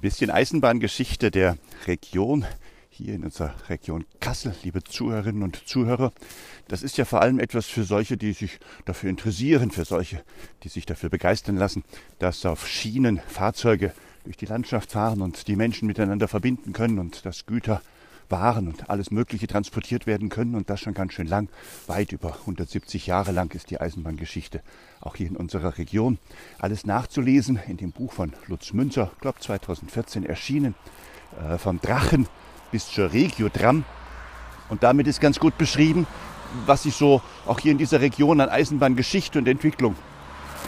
Ein bisschen Eisenbahngeschichte der Region hier in unserer Region Kassel, liebe Zuhörerinnen und Zuhörer. Das ist ja vor allem etwas für solche, die sich dafür interessieren, für solche, die sich dafür begeistern lassen, dass auf Schienen Fahrzeuge durch die Landschaft fahren und die Menschen miteinander verbinden können und dass Güter, Waren und alles Mögliche transportiert werden können und das schon ganz schön lang. Weit über 170 Jahre lang ist die Eisenbahngeschichte auch hier in unserer Region. Alles nachzulesen in dem Buch von Lutz Münzer, glaube 2014 erschienen, äh, vom Drachen bis zur Regiodram. Und damit ist ganz gut beschrieben, was sich so auch hier in dieser Region an Eisenbahngeschichte und Entwicklung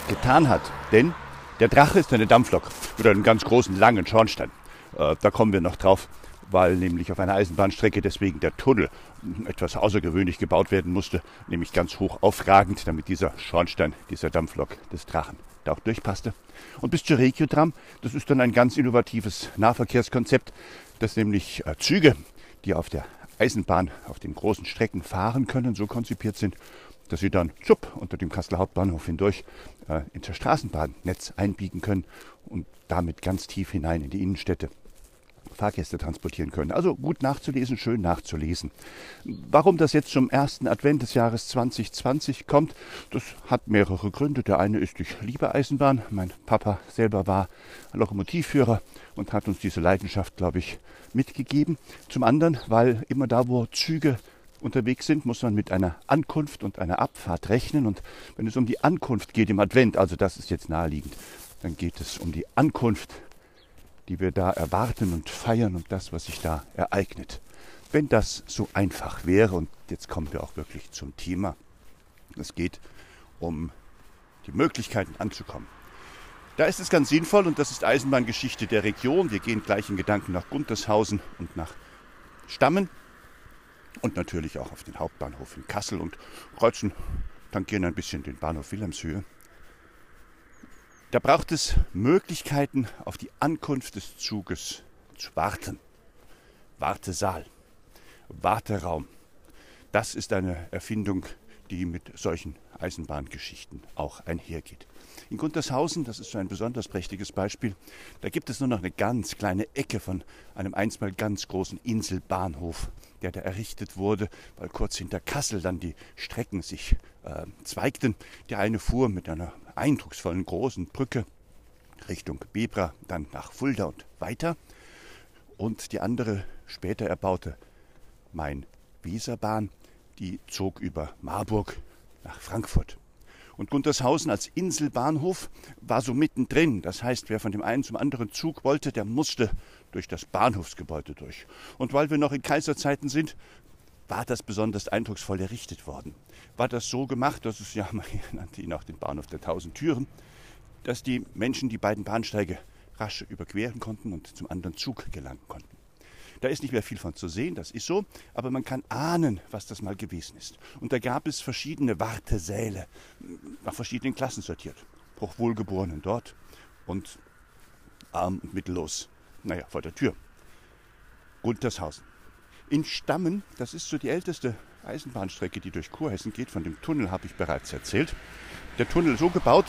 getan hat. Denn der Drache ist eine Dampflok mit einem ganz großen, langen Schornstein. Äh, da kommen wir noch drauf, weil nämlich auf einer Eisenbahnstrecke deswegen der Tunnel etwas außergewöhnlich gebaut werden musste, nämlich ganz hoch aufragend, damit dieser Schornstein dieser Dampflok des Drachen da auch durchpasste. Und bis zur Regiotram, das ist dann ein ganz innovatives Nahverkehrskonzept, das nämlich äh, Züge, die auf der Eisenbahn auf den großen Strecken fahren können, so konzipiert sind, dass sie dann zupp unter dem Kasseler Hauptbahnhof hindurch äh, ins Straßenbahnnetz einbiegen können und damit ganz tief hinein in die Innenstädte Fahrgäste transportieren können. Also gut nachzulesen, schön nachzulesen. Warum das jetzt zum ersten Advent des Jahres 2020 kommt, das hat mehrere Gründe. Der eine ist, ich liebe Eisenbahn. Mein Papa selber war Lokomotivführer und hat uns diese Leidenschaft, glaube ich, mitgegeben. Zum anderen, weil immer da, wo Züge unterwegs sind, muss man mit einer Ankunft und einer Abfahrt rechnen. Und wenn es um die Ankunft geht im Advent, also das ist jetzt naheliegend, dann geht es um die Ankunft die wir da erwarten und feiern und das, was sich da ereignet. Wenn das so einfach wäre, und jetzt kommen wir auch wirklich zum Thema, es geht um die Möglichkeiten anzukommen. Da ist es ganz sinnvoll, und das ist Eisenbahngeschichte der Region. Wir gehen gleich in Gedanken nach Guntershausen und nach Stammen und natürlich auch auf den Hauptbahnhof in Kassel und kreuzen, tangieren ein bisschen den Bahnhof Wilhelmshöhe. Da braucht es Möglichkeiten, auf die Ankunft des Zuges zu warten. Wartesaal, Warteraum. Das ist eine Erfindung, die mit solchen Eisenbahngeschichten auch einhergeht. In Guntershausen, das ist so ein besonders prächtiges Beispiel, da gibt es nur noch eine ganz kleine Ecke von einem einstmal ganz großen Inselbahnhof, der da errichtet wurde, weil kurz hinter Kassel dann die Strecken sich äh, zweigten. Der eine fuhr mit einer eindrucksvollen großen Brücke Richtung Bebra, dann nach Fulda und weiter. Und die andere später erbaute Main-Weser-Bahn, die zog über Marburg nach Frankfurt. Und Guntershausen als Inselbahnhof war so mittendrin. Das heißt, wer von dem einen zum anderen Zug wollte, der musste durch das Bahnhofsgebäude durch. Und weil wir noch in Kaiserzeiten sind, war das besonders eindrucksvoll errichtet worden. War das so gemacht, dass es ja, man nannte ihn auch den Bahnhof der tausend Türen, dass die Menschen die beiden Bahnsteige rasch überqueren konnten und zum anderen Zug gelangen konnten. Da ist nicht mehr viel von zu sehen, das ist so, aber man kann ahnen, was das mal gewesen ist. Und da gab es verschiedene Wartesäle, nach verschiedenen Klassen sortiert. Hochwohlgeborenen dort und arm und mittellos, naja, vor der Tür. Guntershausen. In Stammen, das ist so die älteste Eisenbahnstrecke, die durch Kurhessen geht, von dem Tunnel habe ich bereits erzählt. Der Tunnel so gebaut,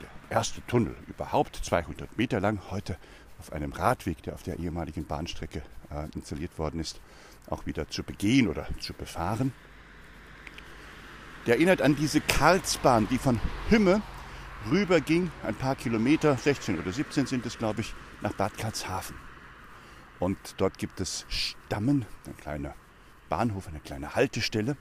der erste Tunnel überhaupt, 200 Meter lang, heute auf einem Radweg, der auf der ehemaligen Bahnstrecke äh, installiert worden ist, auch wieder zu begehen oder zu befahren. Der erinnert an diese Karlsbahn, die von Hümme rüber ging, ein paar Kilometer, 16 oder 17 sind es, glaube ich, nach Bad Karlshafen. Und dort gibt es Stammen, ein kleiner Bahnhof, eine kleine Haltestelle.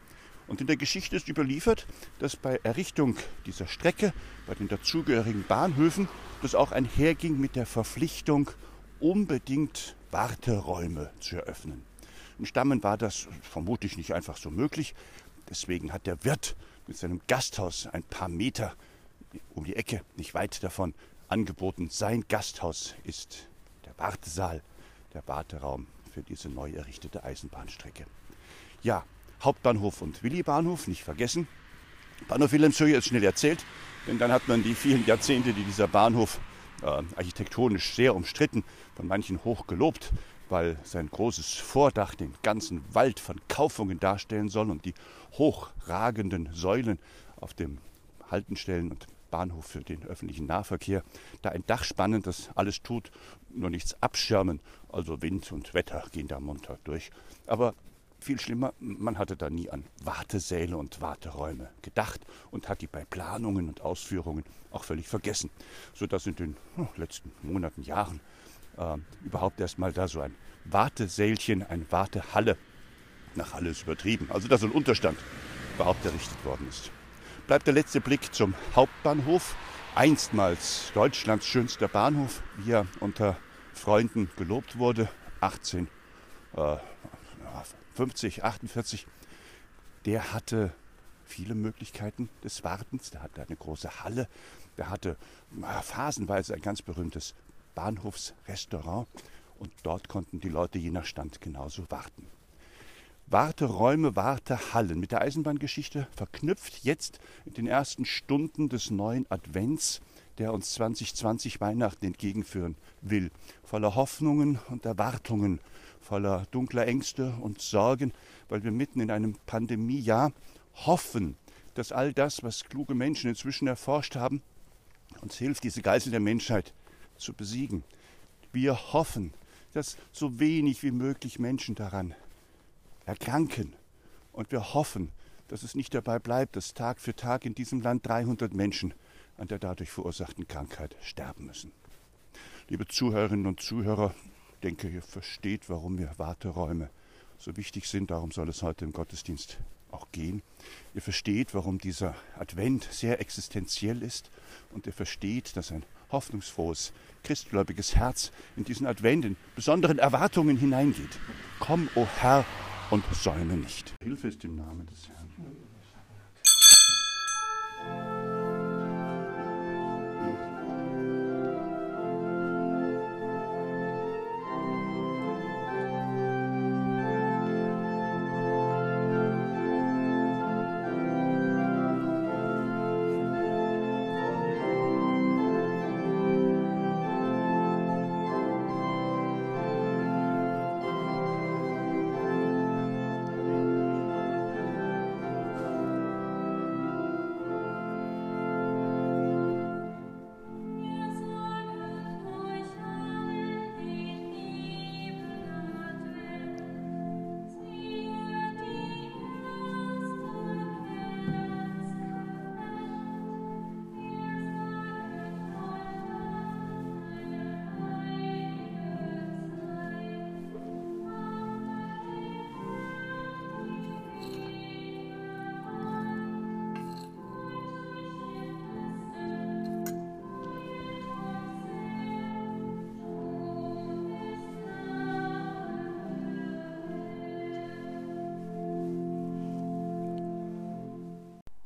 Und in der Geschichte ist überliefert, dass bei Errichtung dieser Strecke, bei den dazugehörigen Bahnhöfen, das auch einherging mit der Verpflichtung, unbedingt Warteräume zu eröffnen. In Stammen war das vermutlich nicht einfach so möglich. Deswegen hat der Wirt mit seinem Gasthaus ein paar Meter um die Ecke, nicht weit davon, angeboten. Sein Gasthaus ist der Wartesaal, der Warteraum für diese neu errichtete Eisenbahnstrecke. Ja, Hauptbahnhof und Willi-Bahnhof, nicht vergessen. Bahnhof Wilhelmshöhe ist schnell erzählt, denn dann hat man die vielen Jahrzehnte, die dieser Bahnhof äh, architektonisch sehr umstritten, von manchen hoch gelobt, weil sein großes Vordach den ganzen Wald von Kaufungen darstellen soll und die hochragenden Säulen auf dem Haltenstellen und Bahnhof für den öffentlichen Nahverkehr, da ein Dach spannen, das alles tut, nur nichts abschirmen. Also Wind und Wetter gehen da munter durch. Aber viel schlimmer, man hatte da nie an Wartesäle und Warteräume gedacht und hat die bei Planungen und Ausführungen auch völlig vergessen, sodass in den oh, letzten Monaten, Jahren äh, überhaupt erst mal da so ein Wartesälchen, eine Wartehalle, nach Halle ist übertrieben, also da so ein Unterstand überhaupt errichtet worden ist. Bleibt der letzte Blick zum Hauptbahnhof, einstmals Deutschlands schönster Bahnhof, wie er unter Freunden gelobt wurde, 18 äh, 50, 48, der hatte viele Möglichkeiten des Wartens. Der hatte eine große Halle. Der hatte phasenweise ein ganz berühmtes Bahnhofsrestaurant. Und dort konnten die Leute je nach Stand genauso warten. Warteräume, Wartehallen mit der Eisenbahngeschichte verknüpft jetzt in den ersten Stunden des neuen Advents, der uns 2020 Weihnachten entgegenführen will, voller Hoffnungen und Erwartungen voller dunkler Ängste und Sorgen, weil wir mitten in einem Pandemiejahr hoffen, dass all das, was kluge Menschen inzwischen erforscht haben, uns hilft, diese Geißel der Menschheit zu besiegen. Wir hoffen, dass so wenig wie möglich Menschen daran erkranken. Und wir hoffen, dass es nicht dabei bleibt, dass Tag für Tag in diesem Land 300 Menschen an der dadurch verursachten Krankheit sterben müssen. Liebe Zuhörerinnen und Zuhörer, denke, ihr versteht, warum mir Warteräume so wichtig sind. Darum soll es heute im Gottesdienst auch gehen. Ihr versteht, warum dieser Advent sehr existenziell ist und ihr versteht, dass ein hoffnungsfrohes, christgläubiges Herz in diesen Advent in besonderen Erwartungen hineingeht. Komm, o oh Herr, und säume nicht. Hilfe ist im Namen des Herrn.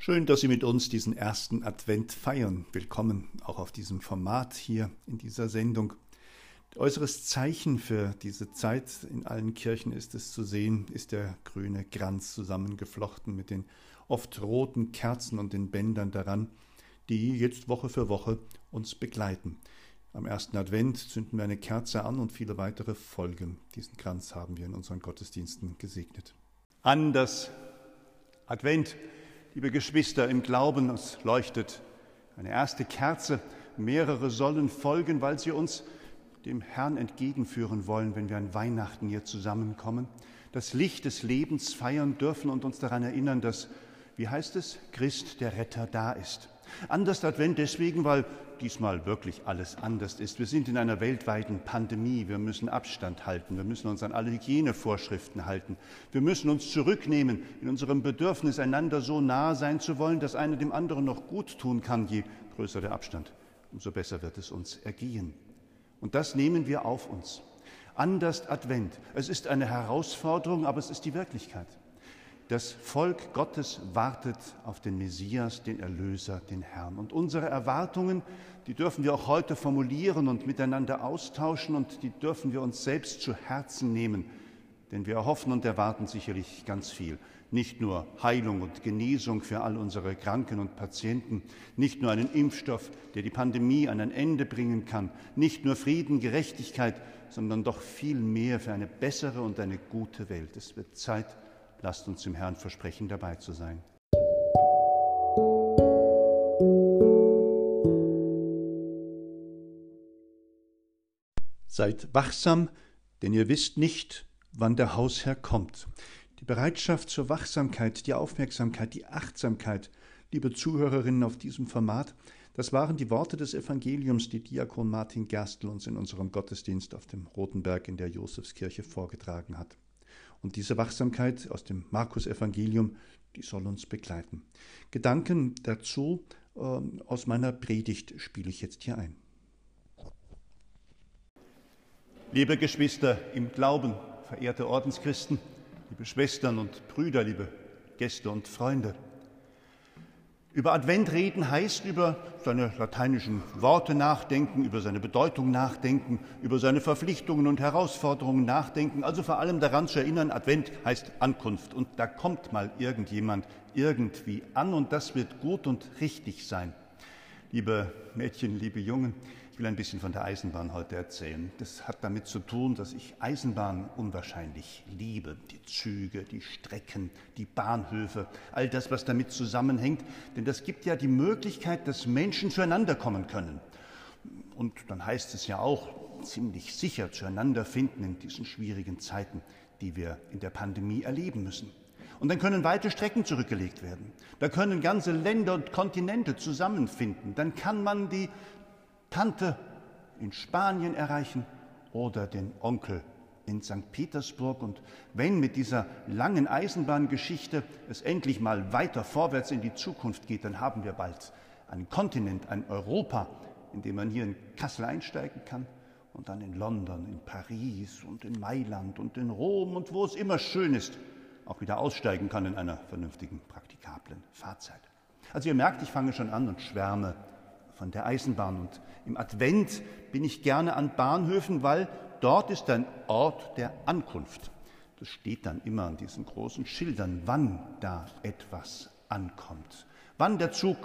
Schön, dass Sie mit uns diesen ersten Advent feiern. Willkommen auch auf diesem Format hier in dieser Sendung. Äußeres Zeichen für diese Zeit in allen Kirchen ist es zu sehen, ist der grüne Kranz zusammengeflochten mit den oft roten Kerzen und den Bändern daran, die jetzt Woche für Woche uns begleiten. Am ersten Advent zünden wir eine Kerze an und viele weitere folgen. Diesen Kranz haben wir in unseren Gottesdiensten gesegnet. An das Advent Liebe Geschwister, im Glauben, es leuchtet eine erste Kerze. Mehrere sollen folgen, weil sie uns dem Herrn entgegenführen wollen, wenn wir an Weihnachten hier zusammenkommen. Das Licht des Lebens feiern dürfen und uns daran erinnern, dass, wie heißt es, Christ der Retter da ist. Anders Advent deswegen, weil diesmal wirklich alles anders ist. Wir sind in einer weltweiten Pandemie. Wir müssen Abstand halten. Wir müssen uns an alle Hygienevorschriften halten. Wir müssen uns zurücknehmen in unserem Bedürfnis, einander so nah sein zu wollen, dass einer dem anderen noch gut tun kann. Je größer der Abstand, umso besser wird es uns ergehen. Und das nehmen wir auf uns. Anders Advent. Es ist eine Herausforderung, aber es ist die Wirklichkeit. Das Volk Gottes wartet auf den Messias, den Erlöser, den Herrn. Und unsere Erwartungen, die dürfen wir auch heute formulieren und miteinander austauschen und die dürfen wir uns selbst zu Herzen nehmen. Denn wir erhoffen und erwarten sicherlich ganz viel. Nicht nur Heilung und Genesung für all unsere Kranken und Patienten, nicht nur einen Impfstoff, der die Pandemie an ein Ende bringen kann, nicht nur Frieden, Gerechtigkeit, sondern doch viel mehr für eine bessere und eine gute Welt. Es wird Zeit, Lasst uns dem Herrn versprechen, dabei zu sein. Seid wachsam, denn ihr wisst nicht, wann der Hausherr kommt. Die Bereitschaft zur Wachsamkeit, die Aufmerksamkeit, die Achtsamkeit, liebe Zuhörerinnen auf diesem Format, das waren die Worte des Evangeliums, die Diakon Martin Gerstl uns in unserem Gottesdienst auf dem Rotenberg in der Josefskirche vorgetragen hat. Und diese Wachsamkeit aus dem Markus-Evangelium, die soll uns begleiten. Gedanken dazu äh, aus meiner Predigt spiele ich jetzt hier ein. Liebe Geschwister im Glauben, verehrte Ordenschristen, liebe Schwestern und Brüder, liebe Gäste und Freunde. Über Advent reden heißt über seine lateinischen Worte nachdenken, über seine Bedeutung nachdenken, über seine Verpflichtungen und Herausforderungen nachdenken, also vor allem daran zu erinnern, Advent heißt Ankunft und da kommt mal irgendjemand irgendwie an und das wird gut und richtig sein. Liebe Mädchen, liebe Jungen, ich will ein bisschen von der Eisenbahn heute erzählen. Das hat damit zu tun, dass ich Eisenbahn unwahrscheinlich liebe. Die Züge, die Strecken, die Bahnhöfe, all das, was damit zusammenhängt. Denn das gibt ja die Möglichkeit, dass Menschen zueinander kommen können. Und dann heißt es ja auch, ziemlich sicher zueinander finden in diesen schwierigen Zeiten, die wir in der Pandemie erleben müssen. Und dann können weite Strecken zurückgelegt werden. Da können ganze Länder und Kontinente zusammenfinden. Dann kann man die Tante in Spanien erreichen oder den Onkel in St. Petersburg. Und wenn mit dieser langen Eisenbahngeschichte es endlich mal weiter vorwärts in die Zukunft geht, dann haben wir bald einen Kontinent, ein Europa, in dem man hier in Kassel einsteigen kann und dann in London, in Paris und in Mailand und in Rom und wo es immer schön ist, auch wieder aussteigen kann in einer vernünftigen, praktikablen Fahrzeit. Also ihr merkt, ich fange schon an und schwärme von der Eisenbahn. Und im Advent bin ich gerne an Bahnhöfen, weil dort ist ein Ort der Ankunft. Das steht dann immer an diesen großen Schildern, wann da etwas ankommt, wann der Zug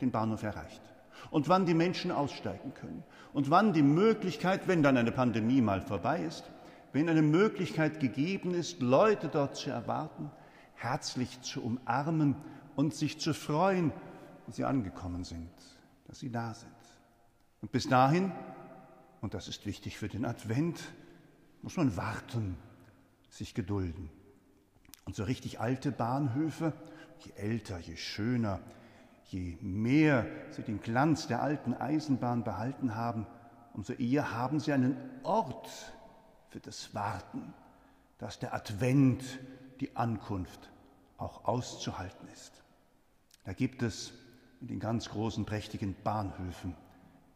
den Bahnhof erreicht und wann die Menschen aussteigen können und wann die Möglichkeit, wenn dann eine Pandemie mal vorbei ist, wenn eine Möglichkeit gegeben ist, Leute dort zu erwarten, herzlich zu umarmen und sich zu freuen, dass sie angekommen sind dass sie da sind. Und bis dahin, und das ist wichtig für den Advent, muss man warten, sich gedulden. Und so richtig alte Bahnhöfe, je älter, je schöner, je mehr sie den Glanz der alten Eisenbahn behalten haben, umso eher haben sie einen Ort für das Warten, dass der Advent, die Ankunft auch auszuhalten ist. Da gibt es in den ganz großen, prächtigen Bahnhöfen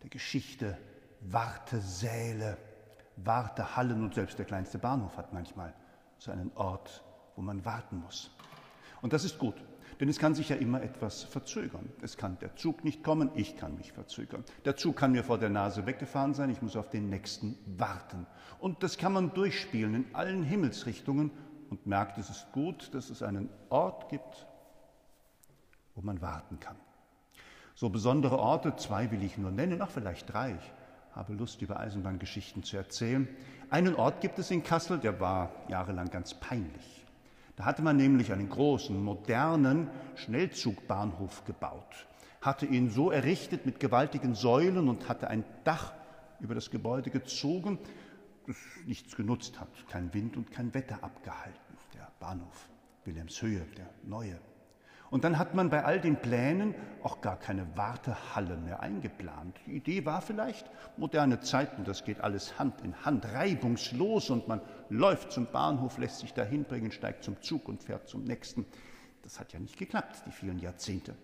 der Geschichte Wartesäle, Wartehallen und selbst der kleinste Bahnhof hat manchmal so einen Ort, wo man warten muss. Und das ist gut, denn es kann sich ja immer etwas verzögern. Es kann der Zug nicht kommen, ich kann mich verzögern. Der Zug kann mir vor der Nase weggefahren sein, ich muss auf den nächsten warten. Und das kann man durchspielen in allen Himmelsrichtungen und merkt, es ist gut, dass es einen Ort gibt, wo man warten kann. So besondere Orte, zwei will ich nur nennen, ach vielleicht drei. Ich habe Lust, über Eisenbahngeschichten zu erzählen. Einen Ort gibt es in Kassel, der war jahrelang ganz peinlich. Da hatte man nämlich einen großen, modernen Schnellzugbahnhof gebaut, hatte ihn so errichtet mit gewaltigen Säulen und hatte ein Dach über das Gebäude gezogen, das nichts genutzt hat, kein Wind und kein Wetter abgehalten. Der Bahnhof Wilhelmshöhe, der neue. Und dann hat man bei all den Plänen auch gar keine Wartehalle mehr eingeplant. Die Idee war vielleicht, moderne Zeiten, das geht alles Hand in Hand, reibungslos und man läuft zum Bahnhof, lässt sich dahin bringen, steigt zum Zug und fährt zum nächsten. Das hat ja nicht geklappt, die vielen Jahrzehnte.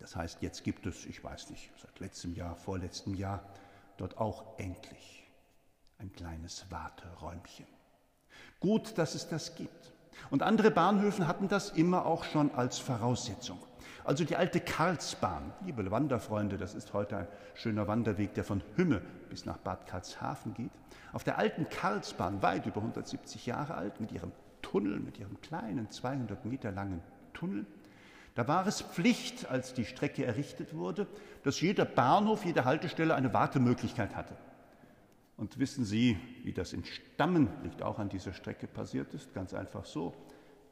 Das heißt, jetzt gibt es, ich weiß nicht, seit letztem Jahr, vorletztem Jahr, dort auch endlich ein kleines Warteräumchen. Gut, dass es das gibt. Und andere Bahnhöfe hatten das immer auch schon als Voraussetzung. Also die alte Karlsbahn, liebe Wanderfreunde, das ist heute ein schöner Wanderweg, der von Hümme bis nach Bad Karlshafen geht. Auf der alten Karlsbahn, weit über 170 Jahre alt, mit ihrem Tunnel, mit ihrem kleinen 200 Meter langen Tunnel, da war es Pflicht, als die Strecke errichtet wurde, dass jeder Bahnhof, jede Haltestelle eine Wartemöglichkeit hatte. Und wissen Sie, wie das in Stammen, liegt auch an dieser Strecke, passiert ist? Ganz einfach so.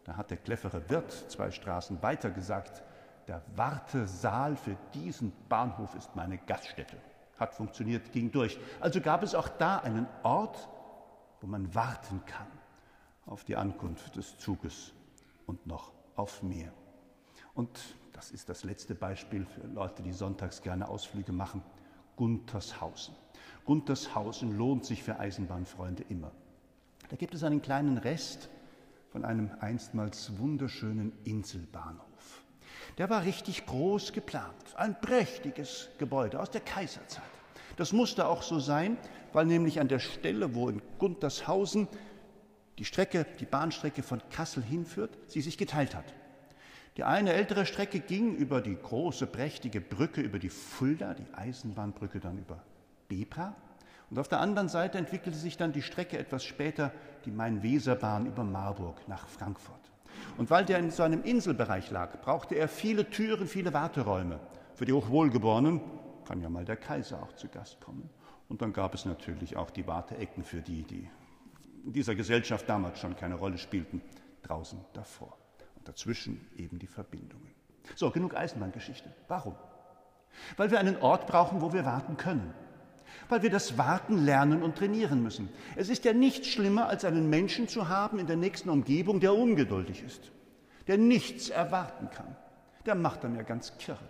Da hat der clevere Wirt zwei Straßen weiter gesagt, der Wartesaal für diesen Bahnhof ist meine Gaststätte. Hat funktioniert, ging durch. Also gab es auch da einen Ort, wo man warten kann auf die Ankunft des Zuges und noch auf mehr. Und das ist das letzte Beispiel für Leute, die sonntags gerne Ausflüge machen. Guntershausen. Guntershausen lohnt sich für Eisenbahnfreunde immer. Da gibt es einen kleinen Rest von einem einstmals wunderschönen Inselbahnhof. Der war richtig groß geplant, ein prächtiges Gebäude aus der Kaiserzeit. Das musste auch so sein, weil nämlich an der Stelle, wo in Guntershausen die Strecke, die Bahnstrecke von Kassel hinführt, sie sich geteilt hat. Die eine ältere Strecke ging über die große, prächtige Brücke über die Fulda, die Eisenbahnbrücke dann über Bebra. Und auf der anderen Seite entwickelte sich dann die Strecke etwas später, die Main-Weser-Bahn über Marburg nach Frankfurt. Und weil der in so einem Inselbereich lag, brauchte er viele Türen, viele Warteräume. Für die Hochwohlgeborenen kann ja mal der Kaiser auch zu Gast kommen. Und dann gab es natürlich auch die Warteecken für die, die in dieser Gesellschaft damals schon keine Rolle spielten, draußen davor. Dazwischen eben die Verbindungen. So, genug Eisenbahngeschichte. Warum? Weil wir einen Ort brauchen, wo wir warten können. Weil wir das Warten lernen und trainieren müssen. Es ist ja nichts schlimmer, als einen Menschen zu haben in der nächsten Umgebung, der ungeduldig ist, der nichts erwarten kann. Der macht dann ja ganz kirre.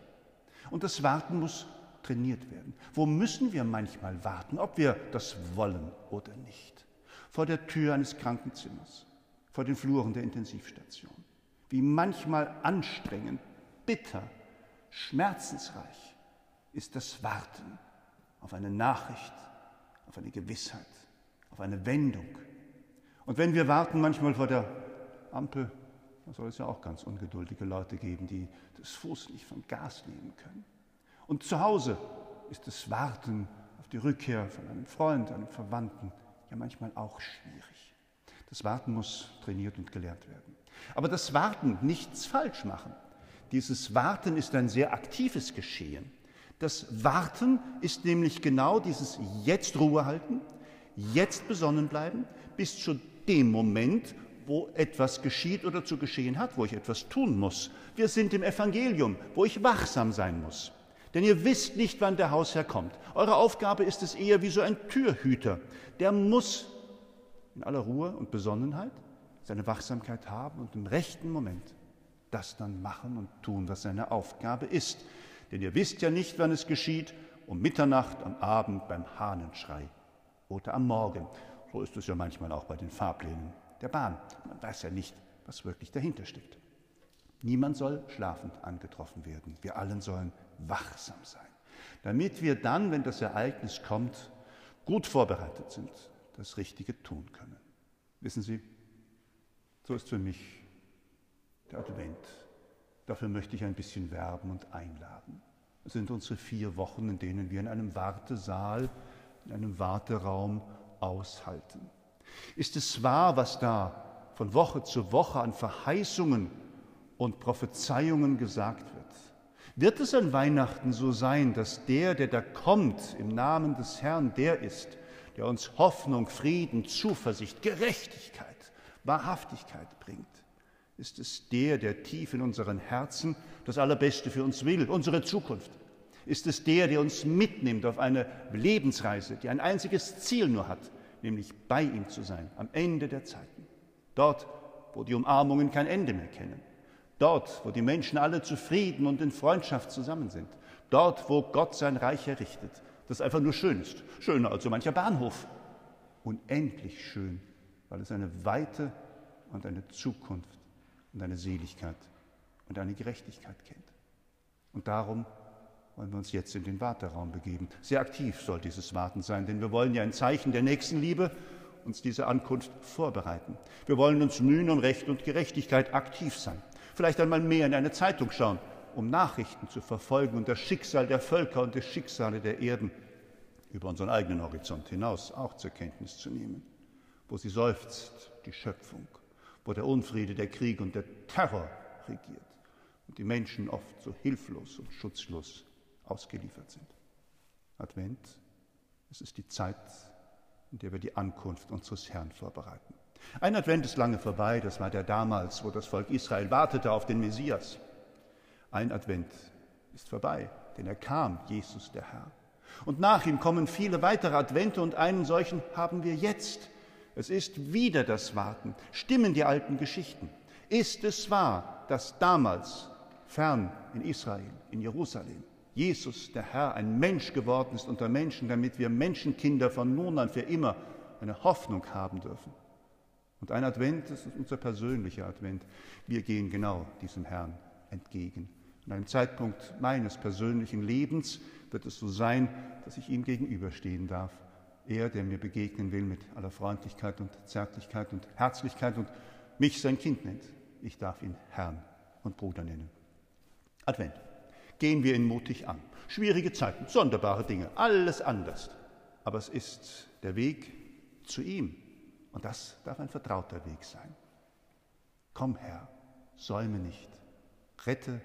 Und das Warten muss trainiert werden. Wo müssen wir manchmal warten, ob wir das wollen oder nicht? Vor der Tür eines Krankenzimmers, vor den Fluren der Intensivstation wie manchmal anstrengend, bitter, schmerzensreich ist das Warten auf eine Nachricht, auf eine Gewissheit, auf eine Wendung. Und wenn wir warten manchmal vor der Ampel, da soll es ja auch ganz ungeduldige Leute geben, die das Fuß nicht vom Gas nehmen können. Und zu Hause ist das Warten auf die Rückkehr von einem Freund, einem Verwandten ja manchmal auch schwierig. Das Warten muss trainiert und gelernt werden. Aber das Warten, nichts falsch machen. Dieses Warten ist ein sehr aktives Geschehen. Das Warten ist nämlich genau dieses Jetzt Ruhe halten, jetzt besonnen bleiben, bis zu dem Moment, wo etwas geschieht oder zu geschehen hat, wo ich etwas tun muss. Wir sind im Evangelium, wo ich wachsam sein muss. Denn ihr wisst nicht, wann der Hausherr kommt. Eure Aufgabe ist es eher wie so ein Türhüter. Der muss in aller Ruhe und Besonnenheit seine Wachsamkeit haben und im rechten Moment das dann machen und tun, was seine Aufgabe ist. Denn ihr wisst ja nicht, wann es geschieht, um Mitternacht, am Abend, beim Hahnenschrei oder am Morgen. So ist es ja manchmal auch bei den Fahrplänen der Bahn. Man weiß ja nicht, was wirklich dahinter steckt. Niemand soll schlafend angetroffen werden. Wir allen sollen wachsam sein, damit wir dann, wenn das Ereignis kommt, gut vorbereitet sind, das Richtige tun können. Wissen Sie, so ist für mich der Advent. Dafür möchte ich ein bisschen werben und einladen. Es sind unsere vier Wochen, in denen wir in einem Wartesaal, in einem Warteraum aushalten. Ist es wahr, was da von Woche zu Woche an Verheißungen und Prophezeiungen gesagt wird? Wird es an Weihnachten so sein, dass der, der da kommt im Namen des Herrn, der ist, der uns Hoffnung, Frieden, Zuversicht, Gerechtigkeit, Wahrhaftigkeit bringt, ist es der, der tief in unseren Herzen das Allerbeste für uns will, unsere Zukunft. Ist es der, der uns mitnimmt auf eine Lebensreise, die ein einziges Ziel nur hat, nämlich bei ihm zu sein am Ende der Zeiten. Dort, wo die Umarmungen kein Ende mehr kennen. Dort, wo die Menschen alle zufrieden und in Freundschaft zusammen sind. Dort, wo Gott sein Reich errichtet, das einfach nur schön ist. Schöner als so mancher Bahnhof. Unendlich schön weil es eine Weite und eine Zukunft und eine Seligkeit und eine Gerechtigkeit kennt. Und darum wollen wir uns jetzt in den Warteraum begeben. Sehr aktiv soll dieses Warten sein, denn wir wollen ja ein Zeichen der Nächstenliebe uns diese Ankunft vorbereiten. Wir wollen uns mühen, um Recht und Gerechtigkeit aktiv sein. Vielleicht einmal mehr in eine Zeitung schauen, um Nachrichten zu verfolgen und das Schicksal der Völker und das Schicksale der Erden über unseren eigenen Horizont hinaus auch zur Kenntnis zu nehmen wo sie seufzt, die Schöpfung, wo der Unfriede, der Krieg und der Terror regiert und die Menschen oft so hilflos und schutzlos ausgeliefert sind. Advent, es ist die Zeit, in der wir die Ankunft unseres Herrn vorbereiten. Ein Advent ist lange vorbei, das war der damals, wo das Volk Israel wartete auf den Messias. Ein Advent ist vorbei, denn er kam, Jesus der Herr. Und nach ihm kommen viele weitere Advente und einen solchen haben wir jetzt. Es ist wieder das Warten. Stimmen die alten Geschichten. Ist es wahr, dass damals fern in Israel, in Jerusalem, Jesus, der Herr, ein Mensch geworden ist unter Menschen, damit wir Menschenkinder von nun an für immer eine Hoffnung haben dürfen? Und ein Advent, ist unser persönlicher Advent. Wir gehen genau diesem Herrn entgegen. An einem Zeitpunkt meines persönlichen Lebens wird es so sein, dass ich ihm gegenüberstehen darf. Er, der mir begegnen will mit aller Freundlichkeit und Zärtlichkeit und Herzlichkeit und mich sein Kind nennt. Ich darf ihn Herrn und Bruder nennen. Advent. Gehen wir ihn mutig an. Schwierige Zeiten, sonderbare Dinge, alles anders. Aber es ist der Weg zu ihm, und das darf ein vertrauter Weg sein. Komm, Herr, säume nicht, rette,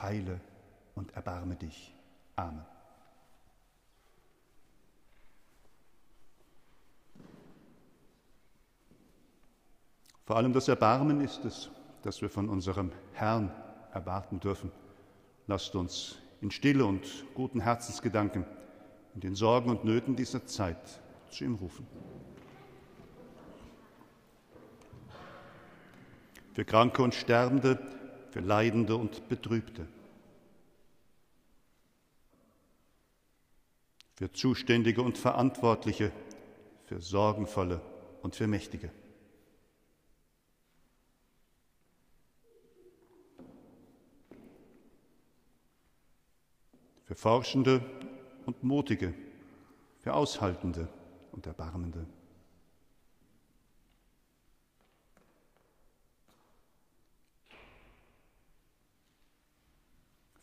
heile und erbarme dich. Amen. Vor allem das Erbarmen ist es, das wir von unserem Herrn erwarten dürfen. Lasst uns in Stille und guten Herzensgedanken in den Sorgen und Nöten dieser Zeit zu ihm rufen. für Kranke und Sterbende, für Leidende und Betrübte, für Zuständige und Verantwortliche, für Sorgenvolle und für Mächtige. Für Forschende und Mutige, für Aushaltende und Erbarmende.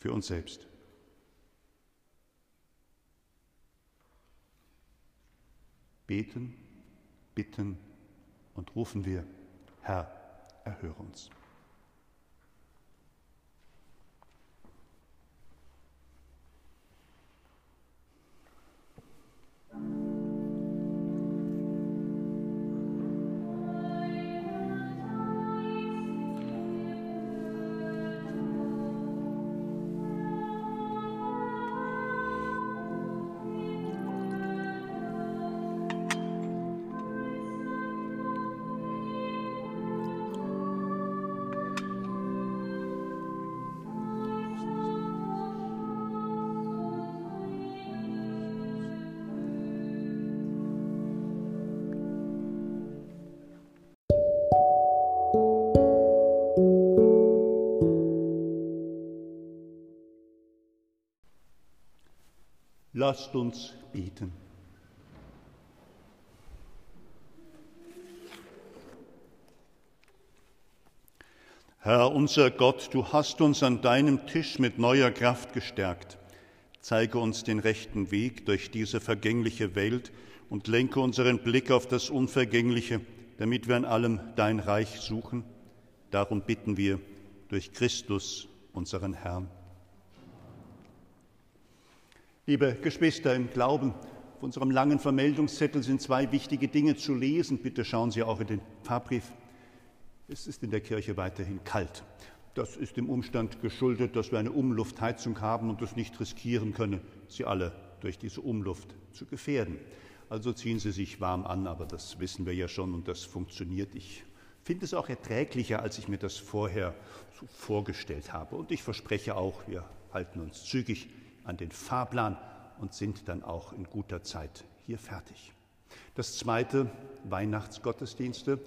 für uns selbst. Beten, bitten und rufen wir, Herr, erhöre uns. Lasst uns beten. Herr unser Gott, du hast uns an deinem Tisch mit neuer Kraft gestärkt. Zeige uns den rechten Weg durch diese vergängliche Welt und lenke unseren Blick auf das Unvergängliche, damit wir an allem dein Reich suchen. Darum bitten wir durch Christus, unseren Herrn. Liebe Geschwister im Glauben, auf unserem langen Vermeldungszettel sind zwei wichtige Dinge zu lesen. Bitte schauen Sie auch in den Pfarrbrief. Es ist in der Kirche weiterhin kalt. Das ist dem Umstand geschuldet, dass wir eine Umluftheizung haben und es nicht riskieren können, Sie alle durch diese Umluft zu gefährden. Also ziehen Sie sich warm an, aber das wissen wir ja schon und das funktioniert. Ich finde es auch erträglicher, als ich mir das vorher so vorgestellt habe. Und ich verspreche auch, wir halten uns zügig an den Fahrplan und sind dann auch in guter Zeit hier fertig. Das zweite, Weihnachtsgottesdienste.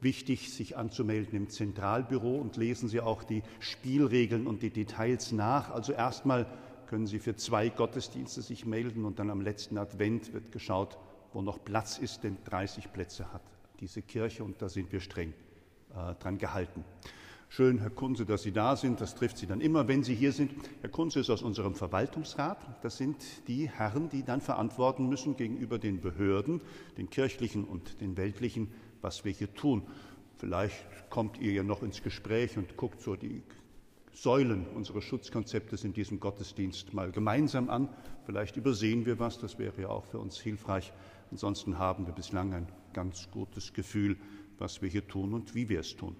Wichtig, sich anzumelden im Zentralbüro und lesen Sie auch die Spielregeln und die Details nach. Also erstmal können Sie für zwei Gottesdienste sich melden und dann am letzten Advent wird geschaut, wo noch Platz ist, denn 30 Plätze hat diese Kirche und da sind wir streng äh, dran gehalten. Schön, Herr Kunze, dass Sie da sind. Das trifft Sie dann immer, wenn Sie hier sind. Herr Kunze ist aus unserem Verwaltungsrat. Das sind die Herren, die dann verantworten müssen gegenüber den Behörden, den kirchlichen und den weltlichen, was wir hier tun. Vielleicht kommt ihr ja noch ins Gespräch und guckt so die Säulen unseres Schutzkonzeptes in diesem Gottesdienst mal gemeinsam an. Vielleicht übersehen wir was, das wäre ja auch für uns hilfreich. Ansonsten haben wir bislang ein ganz gutes Gefühl, was wir hier tun und wie wir es tun.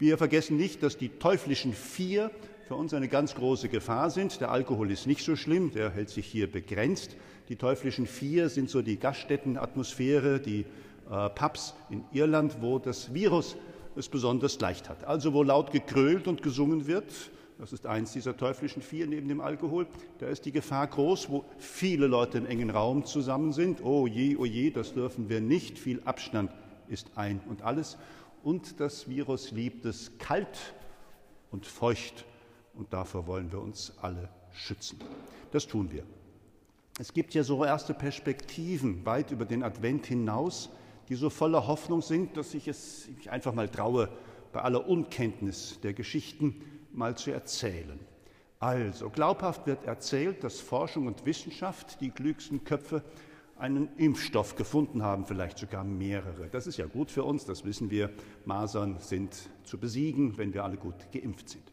Wir vergessen nicht, dass die teuflischen Vier für uns eine ganz große Gefahr sind. Der Alkohol ist nicht so schlimm, der hält sich hier begrenzt. Die teuflischen Vier sind so die Gaststättenatmosphäre, die äh, Pubs in Irland, wo das Virus es besonders leicht hat. Also wo laut gekrölt und gesungen wird, das ist eins dieser teuflischen Vier neben dem Alkohol, da ist die Gefahr groß, wo viele Leute im engen Raum zusammen sind. Oh je, oh je, das dürfen wir nicht. Viel Abstand ist ein und alles. Und das Virus liebt es kalt und feucht und davor wollen wir uns alle schützen. Das tun wir. Es gibt ja so erste Perspektiven weit über den Advent hinaus, die so voller Hoffnung sind, dass ich es mich einfach mal traue, bei aller Unkenntnis der Geschichten mal zu erzählen. Also, glaubhaft wird erzählt, dass Forschung und Wissenschaft, die klügsten Köpfe, einen Impfstoff gefunden haben, vielleicht sogar mehrere. Das ist ja gut für uns, das wissen wir. Masern sind zu besiegen, wenn wir alle gut geimpft sind.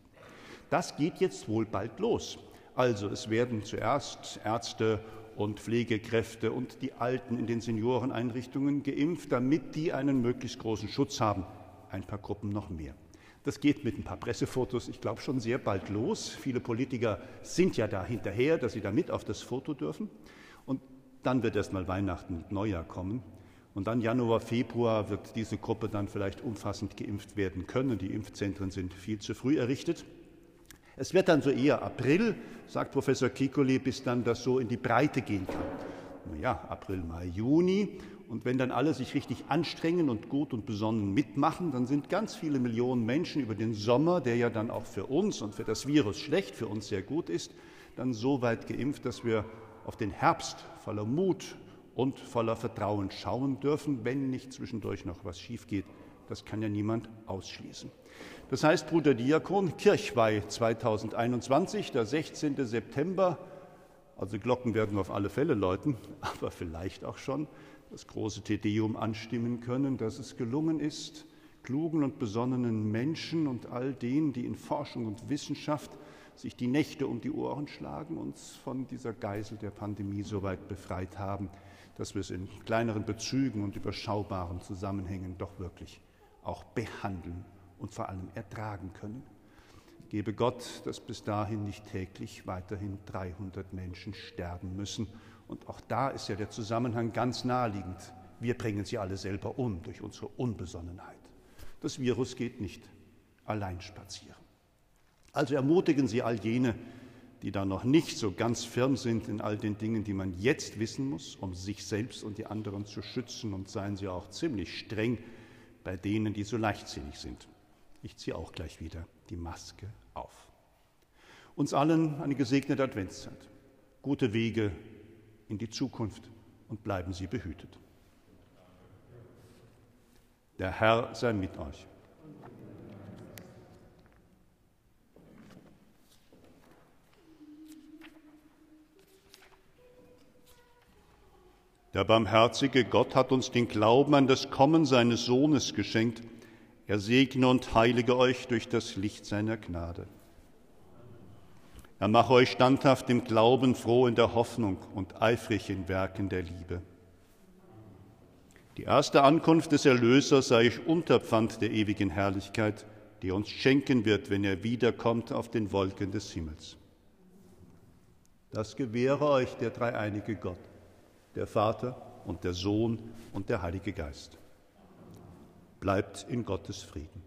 Das geht jetzt wohl bald los. Also es werden zuerst Ärzte und Pflegekräfte und die Alten in den Senioreneinrichtungen geimpft, damit die einen möglichst großen Schutz haben. Ein paar Gruppen noch mehr. Das geht mit ein paar Pressefotos, ich glaube, schon sehr bald los. Viele Politiker sind ja da hinterher, dass sie da mit auf das Foto dürfen. Dann wird erst mal Weihnachten und Neujahr kommen. Und dann Januar, Februar wird diese Gruppe dann vielleicht umfassend geimpft werden können. Die Impfzentren sind viel zu früh errichtet. Es wird dann so eher April, sagt Professor Kikoli, bis dann das so in die Breite gehen kann. Ja, April, Mai, Juni. Und wenn dann alle sich richtig anstrengen und gut und besonnen mitmachen, dann sind ganz viele Millionen Menschen über den Sommer, der ja dann auch für uns und für das Virus schlecht, für uns sehr gut ist, dann so weit geimpft, dass wir auf den Herbst voller Mut und voller Vertrauen schauen dürfen, wenn nicht zwischendurch noch was schief geht. Das kann ja niemand ausschließen. Das heißt, Bruder Diakon, Kirchweih 2021, der 16. September, also Glocken werden wir auf alle Fälle läuten, aber vielleicht auch schon das große Tedeum anstimmen können, dass es gelungen ist, klugen und besonnenen Menschen und all denen, die in Forschung und Wissenschaft sich die Nächte um die Ohren schlagen, uns von dieser Geisel der Pandemie so weit befreit haben, dass wir es in kleineren Bezügen und überschaubaren Zusammenhängen doch wirklich auch behandeln und vor allem ertragen können. Gebe Gott, dass bis dahin nicht täglich weiterhin 300 Menschen sterben müssen. Und auch da ist ja der Zusammenhang ganz naheliegend. Wir bringen sie alle selber um durch unsere Unbesonnenheit. Das Virus geht nicht allein spazieren. Also ermutigen Sie all jene, die da noch nicht so ganz firm sind in all den Dingen, die man jetzt wissen muss, um sich selbst und die anderen zu schützen. Und seien Sie auch ziemlich streng bei denen, die so leichtsinnig sind. Ich ziehe auch gleich wieder die Maske auf. Uns allen eine gesegnete Adventszeit, gute Wege in die Zukunft und bleiben Sie behütet. Der Herr sei mit euch. Der barmherzige Gott hat uns den Glauben an das Kommen seines Sohnes geschenkt. Er segne und heilige euch durch das Licht seiner Gnade. Er mache euch standhaft im Glauben, froh in der Hoffnung und eifrig in Werken der Liebe. Die erste Ankunft des Erlösers sei ich Unterpfand der ewigen Herrlichkeit, die er uns schenken wird, wenn er wiederkommt auf den Wolken des Himmels. Das gewähre euch der dreieinige Gott der Vater und der Sohn und der Heilige Geist. Bleibt in Gottes Frieden.